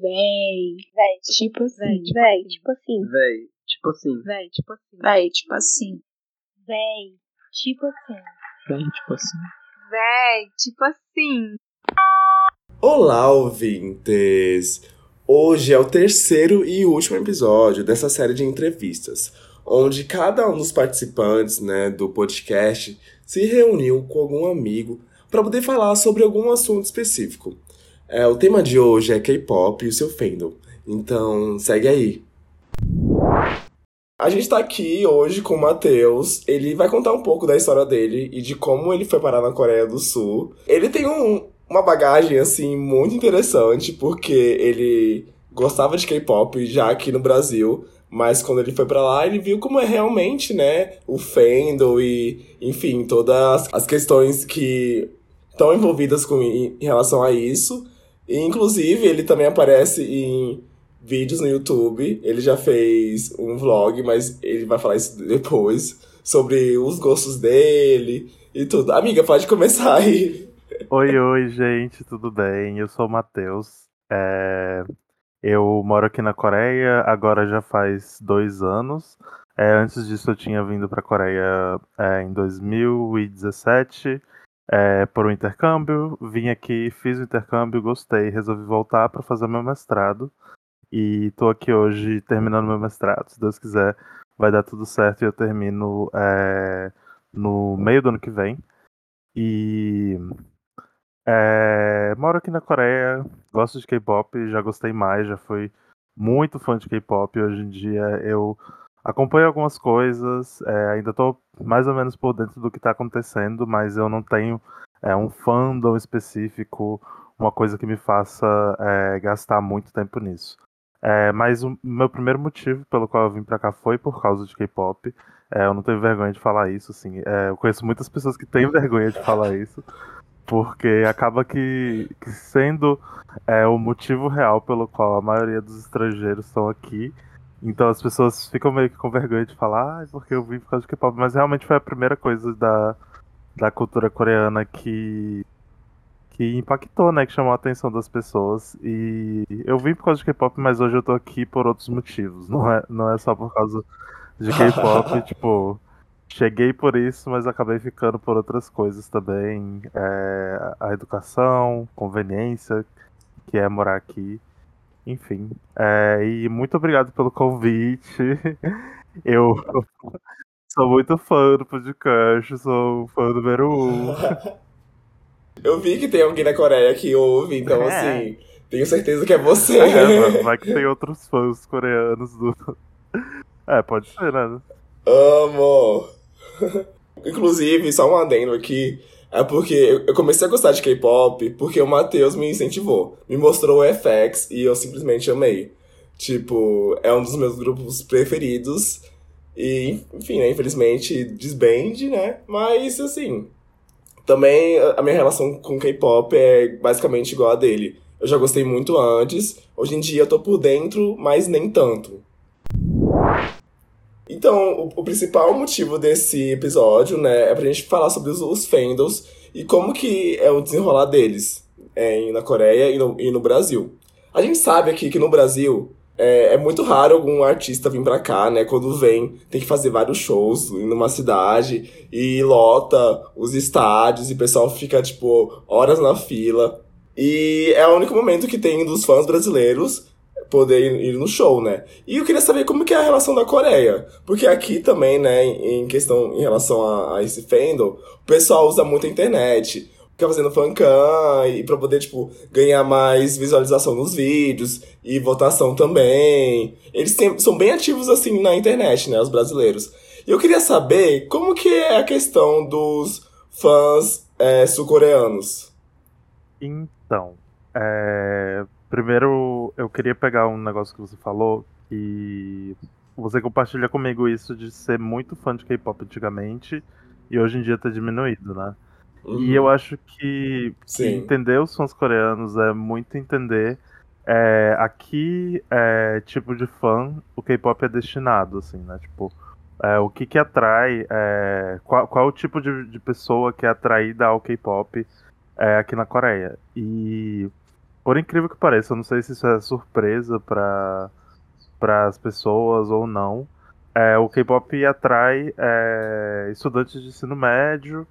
Véi. Véi, Tipo assim. véi, tipo assim. Véi, tipo assim. Véi, tipo assim. Véi, tipo assim. Véi, tipo assim. Véi, tipo assim. Véi, tipo assim. Olá, ouvintes! Hoje é o terceiro e último episódio dessa série de entrevistas, onde cada um dos participantes né, do podcast se reuniu com algum amigo para poder falar sobre algum assunto específico. É, o tema de hoje é K-pop e o seu fandom, então segue aí. A gente tá aqui hoje com o Matheus. Ele vai contar um pouco da história dele e de como ele foi parar na Coreia do Sul. Ele tem um, uma bagagem, assim, muito interessante, porque ele gostava de K-pop já aqui no Brasil, mas quando ele foi para lá, ele viu como é realmente, né, o fandom e, enfim, todas as questões que estão envolvidas com, em, relação a isso. E, inclusive, ele também aparece em vídeos no YouTube. Ele já fez um vlog, mas ele vai falar isso depois, sobre os gostos dele e tudo. Amiga, pode começar aí. Oi, oi, gente, tudo bem? Eu sou o Matheus. É, Eu moro aqui na Coreia, agora já faz dois anos. É, Antes disso, eu tinha vindo para a Coreia é, em 2017 é, por um intercâmbio. Vim aqui, fiz o intercâmbio, gostei, resolvi voltar para fazer meu mestrado. E tô aqui hoje terminando meu mestrado. Se Deus quiser, vai dar tudo certo e eu termino é, no meio do ano que vem. E é, moro aqui na Coreia, gosto de K-pop, já gostei mais, já fui muito fã de K-pop. Hoje em dia eu acompanho algumas coisas, é, ainda tô mais ou menos por dentro do que tá acontecendo, mas eu não tenho é, um fandom específico, uma coisa que me faça é, gastar muito tempo nisso. É, mas o meu primeiro motivo pelo qual eu vim pra cá foi por causa de K-pop. É, eu não tenho vergonha de falar isso, assim. É, eu conheço muitas pessoas que têm vergonha de falar isso, porque acaba que, que sendo é, o motivo real pelo qual a maioria dos estrangeiros estão aqui. Então as pessoas ficam meio que com vergonha de falar, ah, porque eu vim por causa de K-pop. Mas realmente foi a primeira coisa da, da cultura coreana que que impactou, né? Que chamou a atenção das pessoas. E eu vim por causa de K-pop, mas hoje eu tô aqui por outros motivos. Não é, não é só por causa de K-pop, tipo. Cheguei por isso, mas acabei ficando por outras coisas também. É, a educação, conveniência, que é morar aqui. Enfim. É, e muito obrigado pelo convite. Eu sou muito fã do podcast, sou fã número um. Eu vi que tem alguém na Coreia que ouve, então, É. assim, tenho certeza que é você. É, vai- que tem outros fãs coreanos do. É, pode ser, né? Amo! Inclusive, só um adendo aqui, é porque eu comecei a gostar de K-pop porque o Matheus me incentivou. Me mostrou o FX e eu simplesmente amei. Tipo, é um dos meus grupos preferidos. E, enfim, né, infelizmente desbande, né? Mas, assim, também a minha relação com K-pop é basicamente igual a dele. Eu já gostei muito antes, hoje em dia eu tô por dentro, mas nem tanto. Então, o, o principal motivo desse episódio, né, é pra gente falar sobre os, os fandoms e como que é o desenrolar deles é, na Coreia e no, e no Brasil. A gente sabe aqui que no Brasil é, é muito raro algum artista vir pra cá, né? Quando vem, tem que fazer vários shows numa cidade e lota os estádios e o pessoal fica, tipo, horas na fila. E é o único momento que tem dos fãs brasileiros poder ir ir no show, né? E eu queria saber como que é a relação da Coreia. Porque aqui também, né, em questão, em relação a, a esse fandom, o pessoal usa muito a internet. Fica fazendo fancam e pra poder, tipo, ganhar mais visualização nos vídeos e votação também. Eles são bem ativos, assim, na internet, né, os brasileiros. E eu queria saber como que é a questão dos fãs é, sul-coreanos. Então, é, primeiro eu queria pegar um negócio que você falou e você compartilha comigo isso de ser muito fã de K-pop antigamente e hoje em dia tá diminuído, né? E eu acho que, que Sim. entender os fãs coreanos é muito entender é, a que é, tipo de fã o K-pop é destinado, assim, né? Tipo, é, o que que atrai, é, qual, qual o tipo de, de pessoa que é atraída ao K-pop é, aqui na Coreia. E por incrível que pareça, eu não sei se isso é surpresa para as pessoas ou não. É, o K-pop atrai é, estudantes de ensino médio,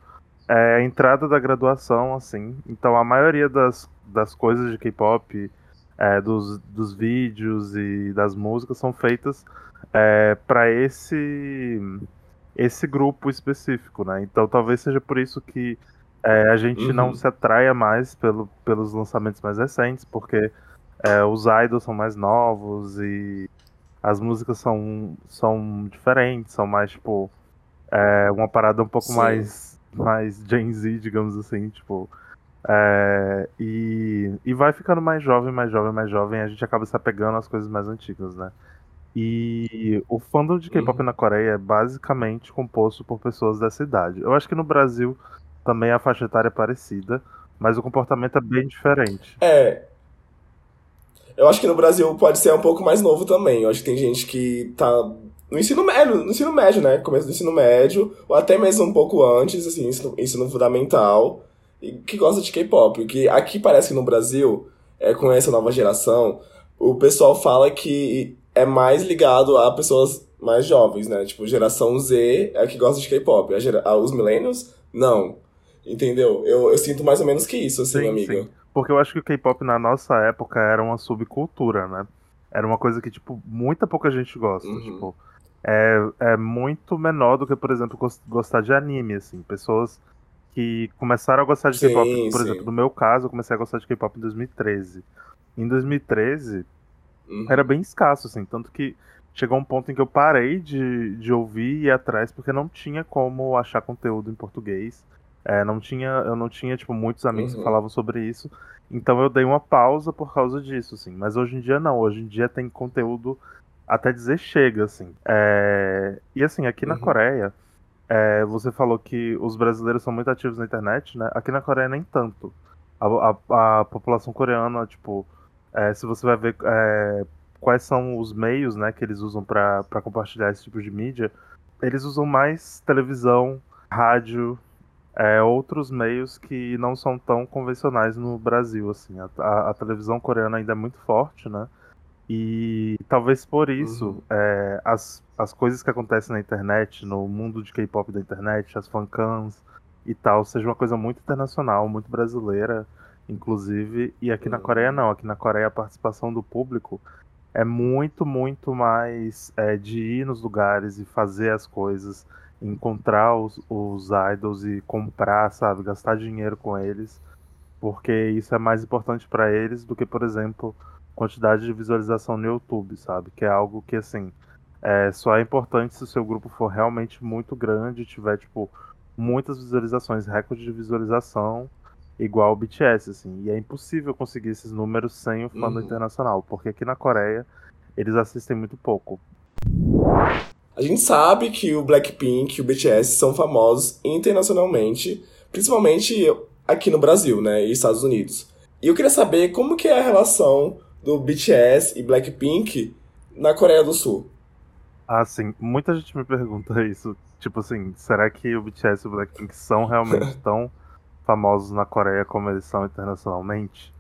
é, a entrada da graduação, assim. Então a maioria das, das coisas de K-pop, é, dos, dos vídeos e das músicas são feitas é, para esse esse grupo específico, né? Então talvez seja por isso que é, a gente uhum. não se atraia mais pelo, pelos lançamentos mais recentes, porque é, os idols são mais novos e as músicas são, são diferentes, são mais, tipo, é, uma parada um pouco mais, mais Gen Z, digamos assim, tipo. É, e, e vai ficando mais jovem, mais jovem, mais jovem, a gente acaba se apegando às coisas mais antigas, né? E o fandom de K-pop uhum. na Coreia é basicamente composto por pessoas dessa idade. Eu acho que no Brasil também a faixa etária é parecida, mas o comportamento é bem diferente. É. Eu acho que no Brasil pode ser um pouco mais novo também. Eu acho que tem gente que tá no ensino médio, no ensino médio, né? Começo do ensino médio, ou até mesmo um pouco antes, assim, ensino, ensino fundamental, e que gosta de K-pop. Que aqui parece que no Brasil, é, com essa nova geração, o pessoal fala que é mais ligado a pessoas mais jovens, né? Tipo, geração Z é que gosta de K-pop. Os millennials, não. Entendeu? Eu, eu sinto mais ou menos que isso, assim, sim, amiga. Sim. Porque eu acho que o K-pop na nossa época era uma subcultura, né? Era uma coisa que, tipo, muita pouca gente gosta. Uhum. Tipo, é, é muito menor do que, por exemplo, gostar de anime, assim. Pessoas que começaram a gostar de K-pop. Por sim. exemplo, no meu caso, eu comecei a gostar de K-pop em 2013. Em 2013, uhum. era bem escasso, assim. Tanto que chegou um ponto em que eu parei de, de ouvir e ir atrás, porque não tinha como achar conteúdo em português. É, não tinha, eu não tinha, tipo, muitos amigos uhum. que falavam sobre isso. Então eu dei uma pausa por causa disso, assim. Mas hoje em dia não. Hoje em dia tem conteúdo até dizer chega, assim. É... E assim, aqui uhum. na Coreia, é, você falou que os brasileiros são muito ativos na internet, né? Aqui na Coreia nem tanto. A, a, a população coreana, tipo, é, se você vai ver é, quais são os meios, né, que eles usam para compartilhar esse tipo de mídia, eles usam mais televisão, rádio, é, outros meios que não são tão convencionais no Brasil, assim. A, a, a, televisão coreana ainda é muito forte, né? E talvez por isso uhum. é, as, as coisas que acontecem na internet, no mundo de K-pop da internet, as fancams e tal, seja uma coisa muito internacional, muito brasileira, inclusive. E aqui uhum. na Coreia não. Aqui na Coreia a participação do público é muito, muito mais é, de ir nos lugares e fazer as coisas encontrar os, os idols e comprar, sabe, gastar dinheiro com eles, porque isso é mais importante para eles do que, por exemplo, quantidade de visualização no YouTube, sabe? Que é algo que assim é, só é importante se o seu grupo for realmente muito grande, tiver tipo muitas visualizações, recorde de visualização igual o BTS, assim. E é impossível conseguir esses números sem o fã uhum. internacional, porque aqui na Coreia eles assistem muito pouco. A gente sabe que o Blackpink e o BTS são famosos internacionalmente, principalmente aqui no Brasil, né, e Estados Unidos. E eu queria saber como que é a relação do BTS e Blackpink na Coreia do Sul. Ah, sim. Muita gente me pergunta isso. Tipo assim, será que o BTS e o Blackpink são realmente tão famosos na Coreia como eles são internacionalmente?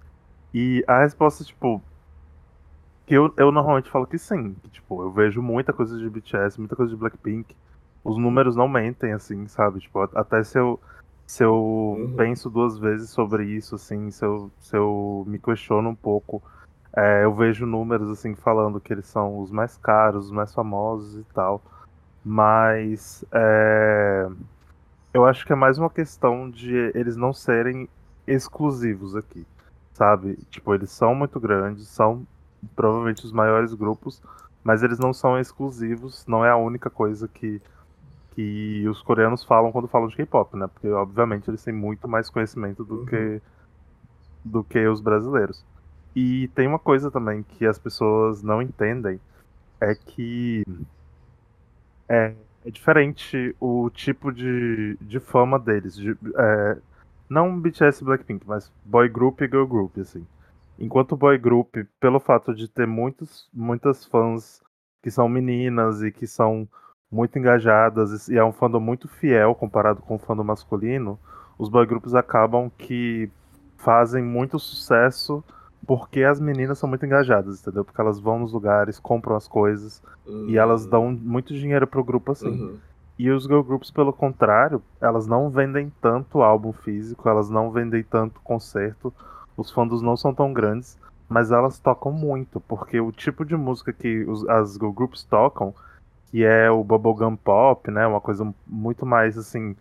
E a resposta, tipo, que eu, eu normalmente falo que sim. Que, tipo, eu vejo muita coisa de BTS, muita coisa de Blackpink. Os números não mentem, assim, sabe? Tipo, até se eu, se eu uhum. penso duas vezes sobre isso, assim, se eu, se eu me questiono um pouco, é, eu vejo números, assim, falando que eles são os mais caros, os mais famosos e tal. Mas é, eu acho que é mais uma questão de eles não serem exclusivos aqui, sabe? Tipo, eles são muito grandes, são provavelmente os maiores grupos, mas eles não são exclusivos, não é a única coisa que, que os coreanos falam quando falam de K-pop, né? Porque obviamente eles têm muito mais conhecimento do uhum. que do que os brasileiros. E tem uma coisa também que as pessoas não entendem é que é, é diferente o tipo de, de fama deles. De, é, não BTS e Blackpink, mas boy group e girl group, assim. Enquanto o boy group, pelo fato de ter muitos, muitas fãs que são meninas e que são muito engajadas e é um fandom muito fiel comparado com o fandom masculino, os boy groups acabam que fazem muito sucesso porque as meninas são muito engajadas, entendeu? Porque elas vão nos lugares, compram as coisas e elas dão muito dinheiro pro grupo assim. Uhum. E os girl groups, pelo contrário, elas não vendem tanto álbum físico, elas não vendem tanto concerto, os fandoms não são tão grandes, mas elas tocam muito, porque o tipo de música que os, as girl groups tocam, que é o bubblegum pop, né, uma coisa muito mais assim,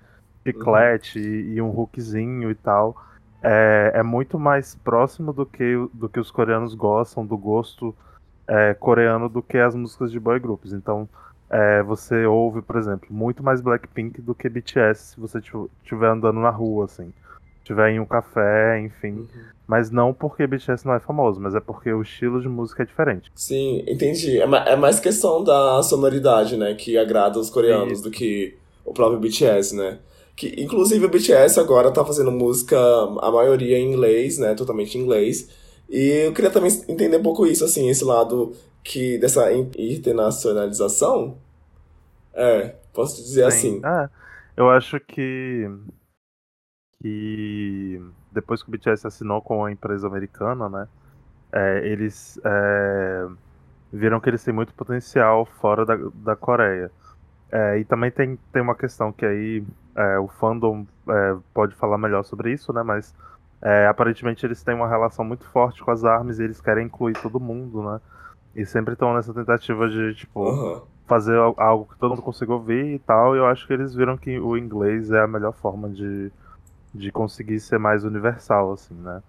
chiclete e, e um hookzinho e tal, é, é muito mais próximo do que, do que os coreanos gostam, do gosto é, coreano, do que as músicas de boy groups. Então, é, você ouve, por exemplo, muito mais Blackpink do que BTS se você estiver andando na rua, assim. Estiver em um café, enfim. Uhum. Mas não porque BTS não é famoso, mas é porque o estilo de música é diferente. Sim, entendi. É, é mais questão da sonoridade, né? Que agrada os coreanos Isso. do que o próprio BTS, né? Que, inclusive, o BTS agora tá fazendo música, a maioria em inglês, né? Totalmente em inglês. E eu queria também entender um pouco isso, assim, esse lado que dessa in- internacionalização. É, posso dizer assim. É, eu acho que que depois que o BTS assinou com a empresa americana, né, é, eles é, viram que eles têm muito potencial fora da, da Coreia. É, e também tem, tem uma questão que aí é, o fandom é, pode falar melhor sobre isso, né, mas é, aparentemente eles têm uma relação muito forte com as armas e eles querem incluir todo mundo, né, e sempre estão nessa tentativa de, tipo, Aham. fazer al- algo que todo mundo consiga ouvir e tal, e eu acho que eles viram que o inglês é a melhor forma de, de conseguir ser mais universal, assim, né?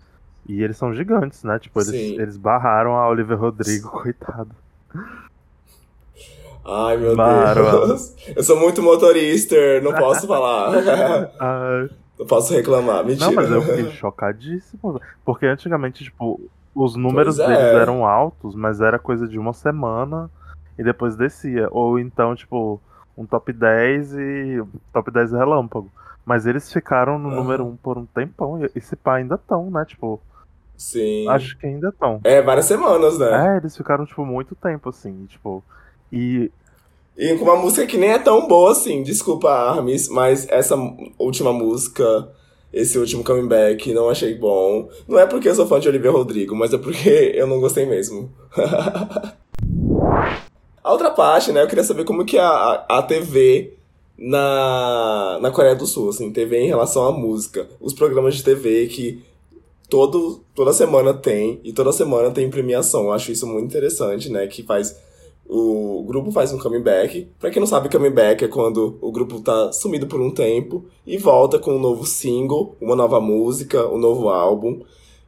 E eles são gigantes, né? Tipo, eles, Sim. eles barraram a Oliver Rodrigo, coitado. Ai, meu Barbaram. Deus. Eu sou muito motorista, não posso falar. Ah, não posso reclamar. Mentira. não, mas eu fiquei chocadíssimo. Porque antigamente, tipo, os números é. deles eram altos, mas era coisa de uma semana e depois descia. Ou então, tipo, um top 10 e top 10 relâmpago. Mas eles ficaram no Aham. número 1 por um tempão. E esse pá ainda estão, né? Tipo, Sim. acho que ainda estão. É, várias semanas, né? É, eles ficaram, tipo, muito tempo, assim, tipo. E E com uma música que nem é tão boa assim, desculpa, Armis, mas essa última música, esse último comeback, não achei bom. Não é porque eu sou fã de Olivia Rodrigo, mas é porque eu não gostei mesmo. a outra parte, né, eu queria saber como que a, a TV na, na Coreia do Sul, assim, TV em relação à música. Os programas de TV que todo, toda semana tem, e toda semana tem premiação. Eu acho isso muito interessante, né, que faz o grupo faz um comeback. Pra quem não sabe, comeback é quando o grupo tá sumido por um tempo e volta com um novo single, uma nova música, um novo álbum.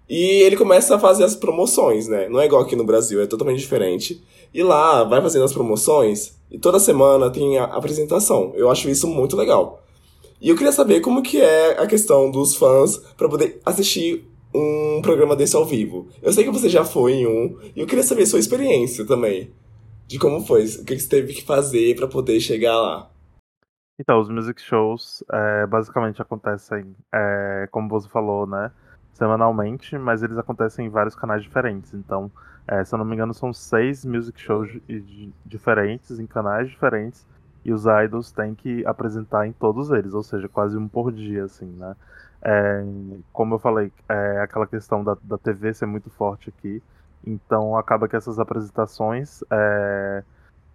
E ele começa a fazer as promoções, né? Não é igual aqui no Brasil, é totalmente diferente. E lá, vai fazendo as promoções e toda semana tem a apresentação. Eu acho isso muito legal. E eu queria saber como que é a questão dos fãs pra poder assistir um programa desse ao vivo. Eu sei que você já foi em um, e eu queria saber sua experiência também de como foi, o que você teve que fazer pra poder chegar lá. Então, os music shows é, basicamente acontecem, é, como você falou, né? Semanalmente, mas eles acontecem em vários canais diferentes. Então, é, se eu não me engano, são seis music shows di- di- diferentes, em canais diferentes, e os idols têm que apresentar em todos eles, ou seja, quase um por dia, assim, né? É, como eu falei, é aquela questão da, da TV ser muito forte aqui. Então acaba que essas apresentações é,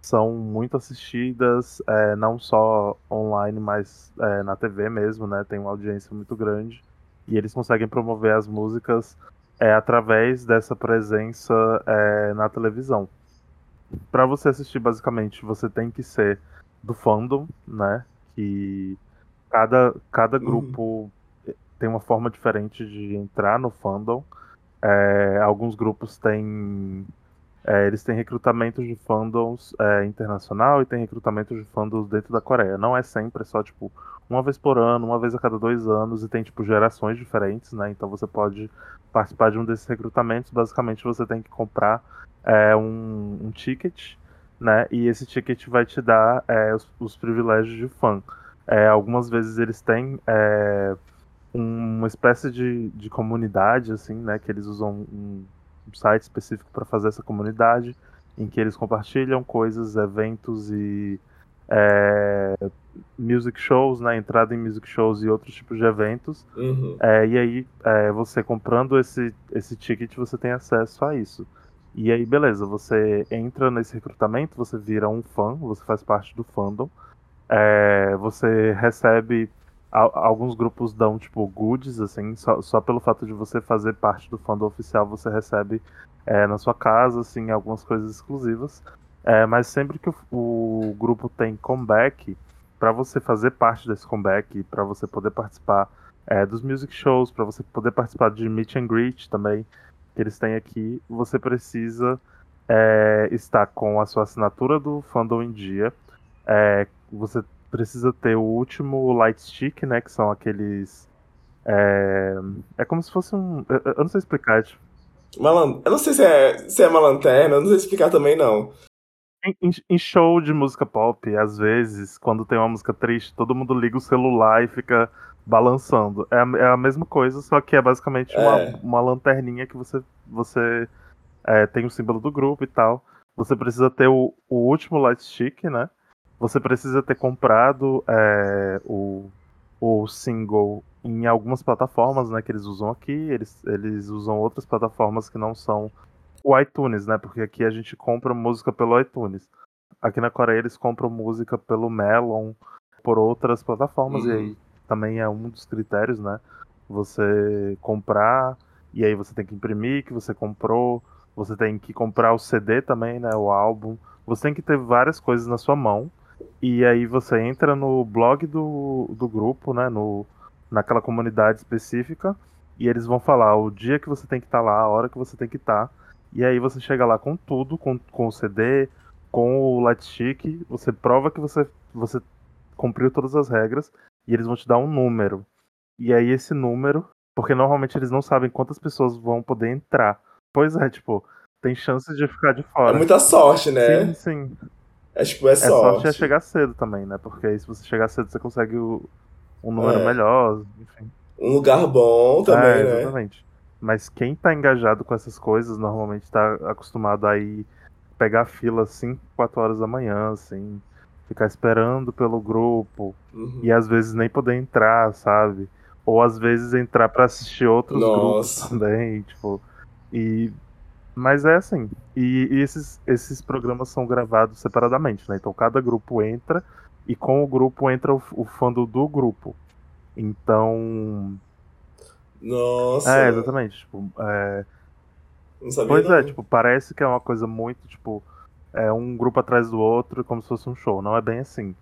são muito assistidas, é, não só online, mas é, na TV mesmo, né? Tem uma audiência muito grande. E eles conseguem promover as músicas é, através dessa presença é, na televisão. Para você assistir, basicamente, você tem que ser do fandom, né? Que cada, cada Uhum. grupo tem uma forma diferente de entrar no fandom. É, alguns grupos têm. É, eles têm recrutamento de fandoms é, internacional e tem recrutamento de fandoms dentro da Coreia. Não é sempre, é só tipo uma vez por ano, uma vez a cada dois anos, e tem tipo gerações diferentes, né? Então você pode participar de um desses recrutamentos. Basicamente você tem que comprar é, um, um ticket, né? E esse ticket vai te dar é, os, os privilégios de fã. É, algumas vezes eles têm é, uma espécie de, de comunidade, assim, né? Que eles usam um, um site específico para fazer essa comunidade, em que eles compartilham coisas, eventos e é, music shows, né? Entrada em music shows e outros tipos de eventos. Uhum. É, e aí, é, você comprando esse, esse ticket, você tem acesso a isso. E aí, beleza, você entra nesse recrutamento, você vira um fã, você faz parte do fandom. É, você recebe. Alguns grupos dão, tipo, goodies, assim, só, só pelo fato de você fazer parte do fandom oficial, você recebe é, na sua casa, assim, algumas coisas exclusivas. É, mas sempre que o, o grupo tem comeback, para você fazer parte desse comeback, para você poder participar é, dos music shows, para você poder participar de meet and greet também, que eles têm aqui, você precisa é, estar com a sua assinatura do fandom em dia. É, você precisa ter o último light stick, né? Que são aqueles. É, é como se fosse um. Eu, não sei explicar. Tipo, Uma lan- Eu não sei se é, se é uma lanterna, eu não sei explicar também, não. em, em- show de música pop, às vezes, quando tem uma música triste, todo mundo liga o celular e fica balançando. É a, é a mesma coisa, só que é basicamente uma, É. uma lanterninha que você, você é, tem o símbolo do grupo e tal. Você precisa ter o, o último light stick, né? Você precisa ter comprado é, o, o single em algumas plataformas, né? Que eles usam aqui. Eles, eles usam outras plataformas que não são o iTunes, né? Porque aqui a gente compra música pelo iTunes. Aqui na Coreia eles compram música pelo Melon, por outras plataformas, e Uhum. aí também é um dos critérios, né? Você comprar, e aí você tem que imprimir que você comprou, você tem que comprar o CD também, né? O álbum. Você tem que ter várias coisas na sua mão. E aí você entra no blog do, do grupo, né? No, naquela comunidade específica. E eles vão falar o dia que você tem que estar lá, a hora que você tem que estar. E aí você chega lá com tudo, com, com o CD, com o lightstick, você prova que você, você cumpriu todas as regras e eles vão te dar um número. E aí esse número, porque normalmente eles não sabem quantas pessoas vão poder entrar. Pois é, tipo, tem chances de ficar de É fora. muita sorte, né? Sim, sim. É tipo, é É sorte é chegar cedo também, né? Porque aí se você chegar cedo você consegue o, um número É. melhor, enfim. Um lugar bom também, é, né? exatamente. Mas quem tá engajado com essas coisas normalmente tá acostumado a ir pegar fila 5, 4 horas da manhã, assim, ficar esperando pelo grupo Uhum. e às vezes nem poder entrar, sabe? Ou às vezes entrar pra assistir outros grupos Nossa. também, tipo. E mas é assim. E, e esses, esses programas são gravados separadamente, né? Então cada grupo entra e com o grupo entra o, o fandom do grupo. Então. Nossa. É, exatamente. Tipo, é, Não sabia Pois não. é, tipo, parece que é uma coisa muito, tipo, é um grupo atrás do outro, como se fosse um show. Não é bem assim,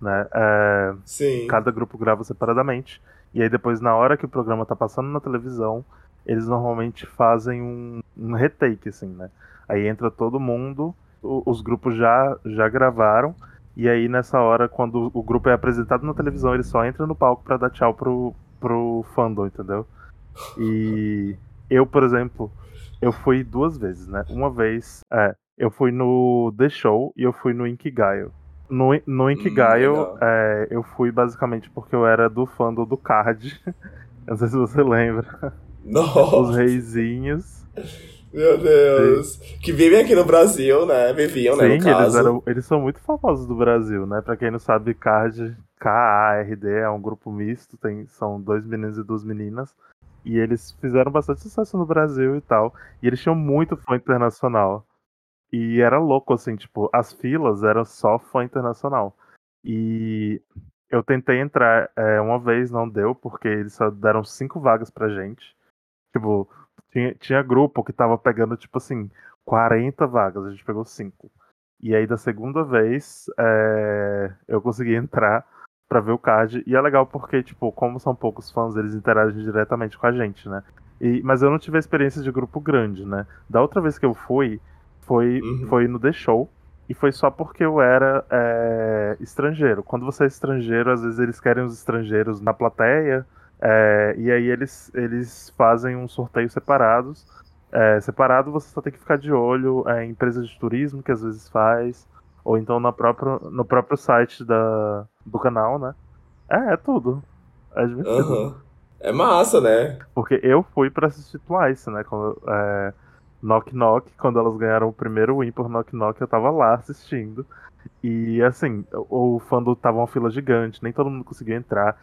né? É, Sim. cada grupo grava separadamente, e aí depois, na hora que o programa tá passando na televisão, eles normalmente fazem um, um retake, assim, né? Aí entra todo mundo, o- os grupos já, já gravaram, e aí nessa hora, quando o grupo é apresentado na televisão, ele só entra no palco pra dar tchau pro, pro fandom, entendeu? E eu, por exemplo, eu fui duas vezes, né? Uma vez, é, eu fui no The Show e eu fui no Inkigayo. No, no Inkigayo, legal. é, eu fui basicamente porque eu era do fandom do Card. Não sei se você lembra. Os Nossa. reizinhos. Meu Deus. Que vivem aqui no Brasil, né? Viviam, né? Sim, eles, eram, eles são muito famosos do Brasil, né? Pra quem não sabe, Card, K-A-R-D, é um grupo misto, tem, são dois meninos e duas meninas. E eles fizeram bastante sucesso no Brasil e tal. E eles tinham muito fã internacional. E era louco, assim, tipo, as filas eram só fã internacional. E eu tentei entrar é, uma vez, não deu, porque eles só deram cinco vagas pra gente. Tipo, tinha, tinha grupo que tava pegando, tipo assim, 40 vagas, a gente pegou cinco. E aí, da segunda vez, é, eu consegui entrar pra ver o card. E é legal porque, tipo, como são poucos fãs, eles interagem diretamente com a gente, né? E, mas eu não tive a experiência de grupo grande, né? Da outra vez que eu fui, foi, Uhum. foi no The Show. E foi só porque eu era é, estrangeiro. Quando você é estrangeiro, às vezes eles querem os estrangeiros na plateia. É, e aí eles, eles fazem um sorteio separados. É, separado você só tem que ficar de olho é, em empresas de turismo que às vezes faz. Ou então na próprio, no próprio site da, do canal, né? É, é tudo. É divertido. Aham. É massa, né? Porque eu fui pra assistir Twice, né? Eu- é, Knock Knock, quando elas ganharam o primeiro win por Knock Knock, eu tava lá assistindo. E assim, o, o fandom tava uma fila gigante, nem todo mundo conseguia entrar.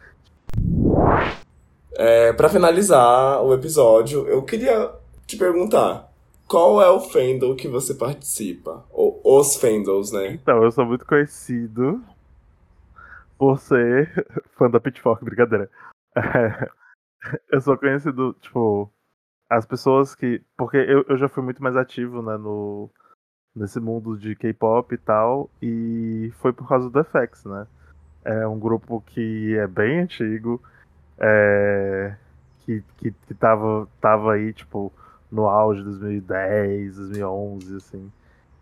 É, para finalizar o episódio, eu queria te perguntar. Qual é o fandom que você participa? Ou os fandoms, né? Então, eu sou muito conhecido por ser fã da Pitchfork, brincadeira. É, eu sou conhecido, tipo, as pessoas que. Porque eu, eu já fui muito mais ativo, né, no, nesse mundo de K-pop e tal, e foi por causa do FX, né? É um grupo que é bem antigo, é, que, que, que tava, tava aí, tipo, no auge de 2010, 2011, assim,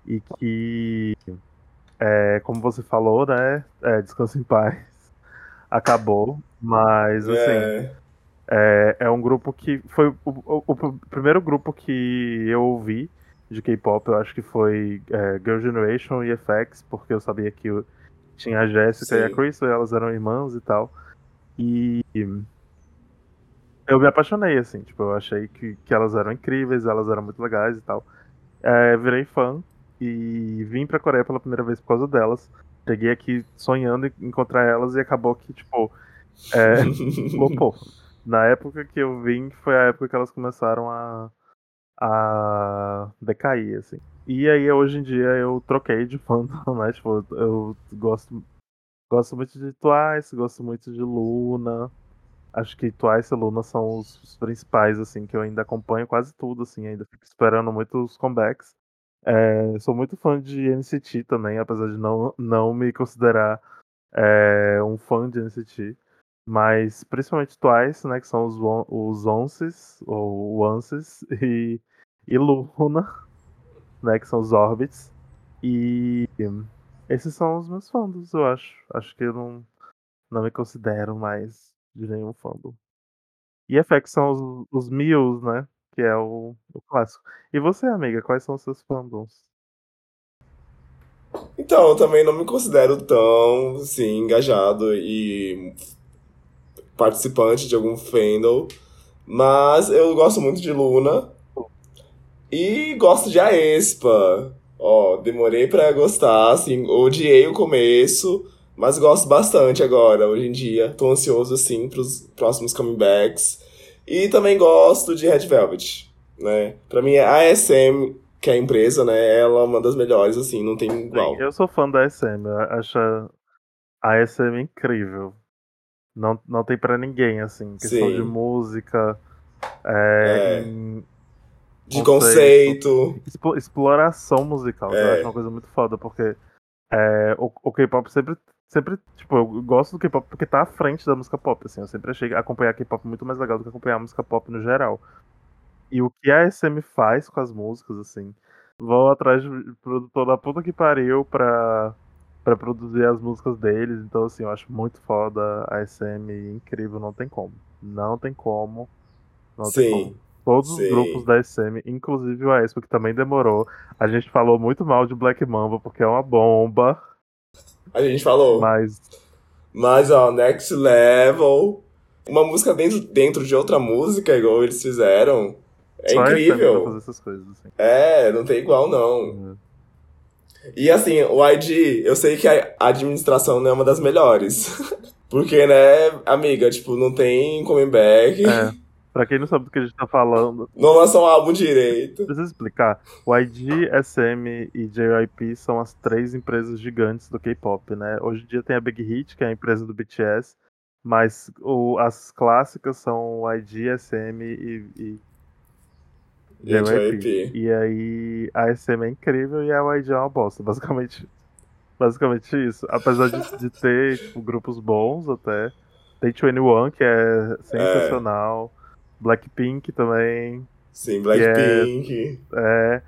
e que, é, como você falou, né, é, Descanso em Paz, acabou, mas, assim, É, é, é um grupo que foi o, o- o primeiro grupo que eu ouvi de K-pop, eu acho que foi é, Girl Generation e FX, porque eu sabia que tinha a Jéssica e a Sim. Crystal, e elas eram irmãs e tal. E eu me apaixonei, assim, tipo, eu achei que, que elas eram incríveis, elas eram muito legais e tal. É, virei fã e vim pra Coreia pela primeira vez por causa delas. Cheguei aqui sonhando em encontrar elas e acabou que, tipo, é, flopou. Na época que eu vim, foi a época que elas começaram a, a decair, assim. E aí, hoje em dia, eu troquei de fandom, né? Tipo, eu gosto, gosto muito de Twice, gosto muito de Luna. Acho que Twice e Luna são os, os principais, assim, que eu ainda acompanho quase tudo, assim, ainda fico esperando muito os comebacks. É, sou muito fã de NCT também, apesar de não, não me considerar é, um fã de NCT. Mas principalmente Twice, né? Que são os, os Onces, ou Onces, e, e Luna, né? Que são os Orbits. E esses são os meus fandoms, eu acho. Acho que eu não, não me considero mais de nenhum fandom. E FX são os, os Mews, né? Que é o, o clássico. E você, amiga, quais são os seus fandoms? Então, eu também não me considero tão, assim, engajado e participante de algum fandom, mas eu gosto muito de Luna e gosto de Aespa. Ó, demorei pra gostar, assim, odiei o começo, mas gosto bastante agora, hoje em dia. Tô ansioso, assim, pros próximos comebacks. E também gosto de Red Velvet, né? Pra mim, a ASM, que é a empresa, né, ela é uma das melhores, assim, não tem igual. Eu sou fã da SM, eu acho a SM incrível. Não, não tem pra ninguém, assim. Questão Sim. de música, é, É. em De Conceito. conceito. exploração musical. Eu É. acho uma coisa muito foda, porque é, o, o K-pop sempre, sempre. Tipo, eu gosto do K-pop porque tá à frente da música pop, assim. Eu sempre achei acompanhar K-pop muito mais legal do que acompanhar a música pop no geral. E o que a SM faz com as músicas, assim. Vou atrás de produtor da puta que pariu pra, pra produzir as músicas deles. Então, assim, eu acho muito foda a SM incrível, não tem como. Não tem como. Não tem como. Sim. Todos os Sim. grupos da SM, inclusive o Aespa, que também demorou. A gente falou muito mal de Black Mamba, porque é uma bomba, A gente falou. mas Mas, ó, Next Level. Uma música dentro, dentro de outra música, igual eles fizeram. É só incrível. fazer essas coisas, assim. É, não tem igual, não. E assim, o ID, eu sei que a administração não é uma das melhores. Porque, né, amiga, tipo, não tem comeback. É. Pra quem não sabe do que a gente tá falando, Não lançam um álbum direito. preciso explicar. O ID, SM e JYP são as três empresas gigantes do K-pop, né? Hoje em dia tem a Big Hit, que é a empresa do BTS, mas o- as clássicas são o ID, SM e, e JYP. E aí a SM é incrível e a YG é uma bosta. Basicamente, basicamente isso. Apesar de, de ter tipo, grupos bons até. Tem 21, que é sensacional. Blackpink também. Sim, Blackpink. É.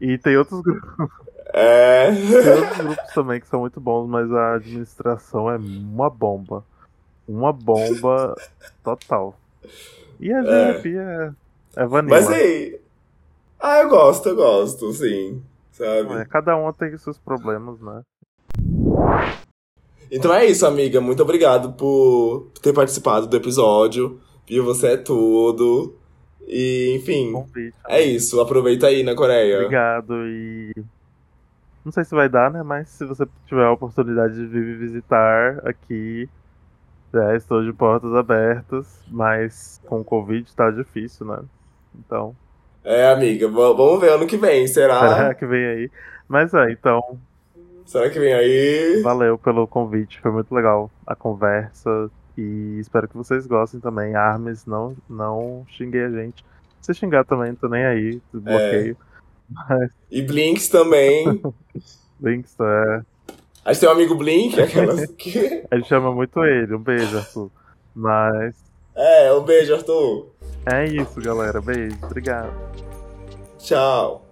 E tem outros, grupos, É. tem outros grupos também que são muito bons, mas a administração é uma bomba. Uma bomba total. E a É. JYP é, é vanilla. Mas aí. Ah, eu gosto, eu gosto, sim. Sabe? É, cada um tem seus problemas, né? Então é isso, amiga. Muito obrigado por ter participado do episódio. Viu? Você é tudo. E, enfim, Convite. é isso. Aproveita aí na Coreia. Obrigado e. Não sei se vai dar, né? Mas se você tiver a oportunidade de vir me visitar aqui, já estou de portas abertas, mas com o Covid tá difícil, né? Então, É, amiga, vamos ver ano que vem, será? será que vem aí? Mas é, então, Será que vem aí? valeu pelo convite, foi muito legal a conversa e espero que vocês gostem também. Armes, não, não xinguei a gente. Se xingar também, tô nem aí, bloqueio. E Blinks também. Links, é. A gente tem um amigo Blink, aquelas que... A gente chama muito ele, um beijo, Arthur. Mas É, um beijo, Arthur. é isso, galera. Beijo, obrigado. Tchau.